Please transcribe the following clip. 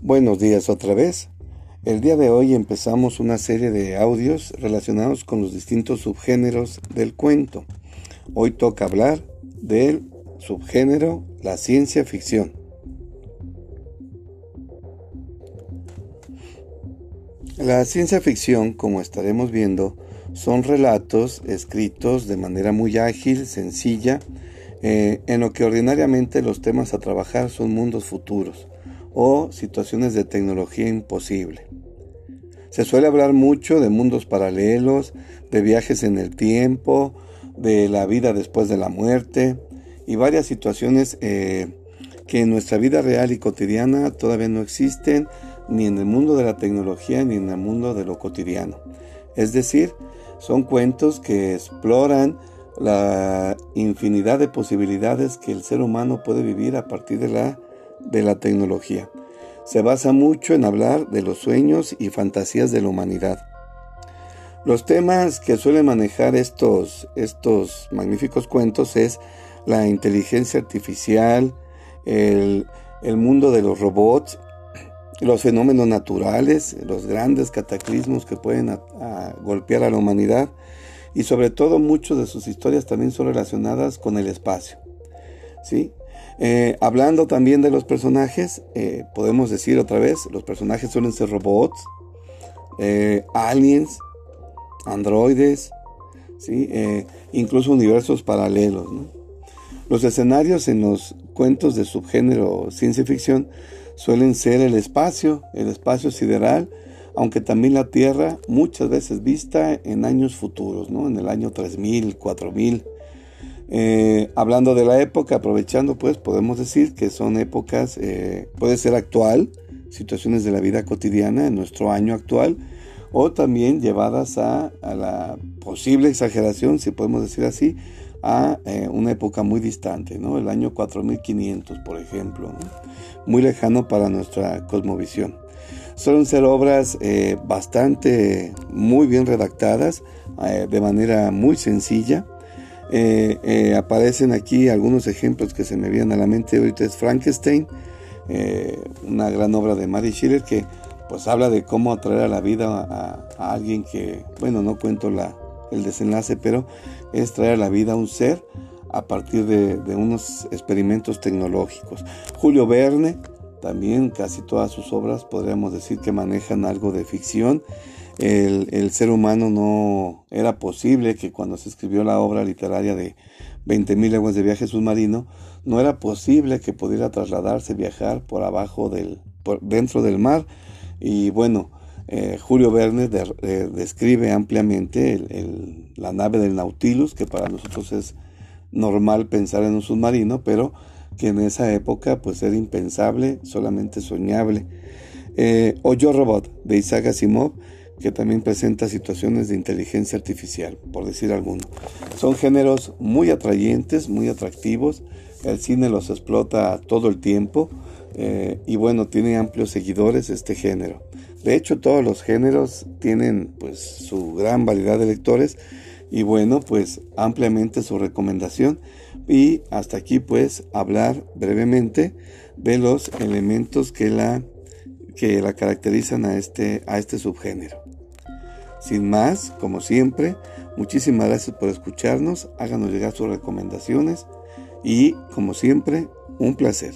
Buenos días otra vez. El día de hoy empezamos una serie de audios relacionados con los distintos subgéneros del cuento. Hoy toca hablar del subgénero la ciencia ficción. La ciencia ficción, como estaremos viendo, son relatos escritos de manera muy ágil, sencilla, eh, en lo que ordinariamente los temas a trabajar son mundos futuros o situaciones de tecnología imposible. Se suele hablar mucho de mundos paralelos, de viajes en el tiempo, de la vida después de la muerte y varias situaciones eh, que en nuestra vida real y cotidiana todavía no existen ni en el mundo de la tecnología ni en el mundo de lo cotidiano. Es decir, son cuentos que exploran la infinidad de posibilidades que el ser humano puede vivir a partir de la de la tecnología. Se basa mucho en hablar de los sueños y fantasías de la humanidad. Los temas que suelen manejar estos, estos magníficos cuentos es la inteligencia artificial, el, mundo de los robots, los fenómenos naturales, los grandes cataclismos que pueden golpear a la humanidad y sobre todo muchas de sus historias también son relacionadas con el espacio. ¿sí? Eh, hablando también de los personajes, eh, podemos decir otra vez, los personajes suelen ser robots, eh, aliens, androides, ¿sí? incluso universos paralelos. Los escenarios en los cuentos de subgénero ciencia ficción suelen ser el espacio, el espacio sideral, aunque también la Tierra muchas veces vista en años futuros, ¿no? en el año 3000, 4000 eh, hablando de la época, aprovechando, pues podemos decir que son épocas, eh, puede ser actual, situaciones de la vida cotidiana en nuestro año actual, o también llevadas a, la posible exageración, si podemos decir así, a eh, una época muy distante, ¿no? el año 4500, por ejemplo, muy lejano para nuestra cosmovisión. Suelen ser obras bastante, muy bien redactadas, de manera muy sencilla, eh, eh, aparecen aquí algunos ejemplos que se me vienen a la mente ahorita es Frankenstein, eh, una gran obra de Mary Schiller que pues habla de cómo atraer a la vida a, alguien que, bueno, no cuento la, el desenlace, pero es traer a la vida a un ser a partir de, de unos experimentos tecnológicos. Julio Verne, también casi todas sus obras podríamos decir que manejan algo de ficción el, ser humano no era posible que cuando se escribió la obra literaria de 20.000 leguas de viaje submarino, no era posible que pudiera trasladarse, viajar por abajo del, por dentro del mar. Y bueno, eh, Julio Verne describe ampliamente la nave del Nautilus, que para nosotros es normal pensar en un submarino, pero que en esa época pues era impensable, solamente soñable. Eh, o Yo Robot de Isaac Asimov que también presenta situaciones de inteligencia artificial, por decir alguno. Son géneros muy atrayentes, muy atractivos, el cine los explota todo el tiempo eh, y bueno, tiene amplios seguidores este género. De hecho, todos los géneros tienen pues su gran variedad de lectores y bueno, pues ampliamente su recomendación y hasta aquí pues hablar brevemente de los elementos que la que la caracterizan a este, a este subgénero. Sin más, como siempre, muchísimas gracias por escucharnos, háganos llegar sus recomendaciones y, como siempre, un placer.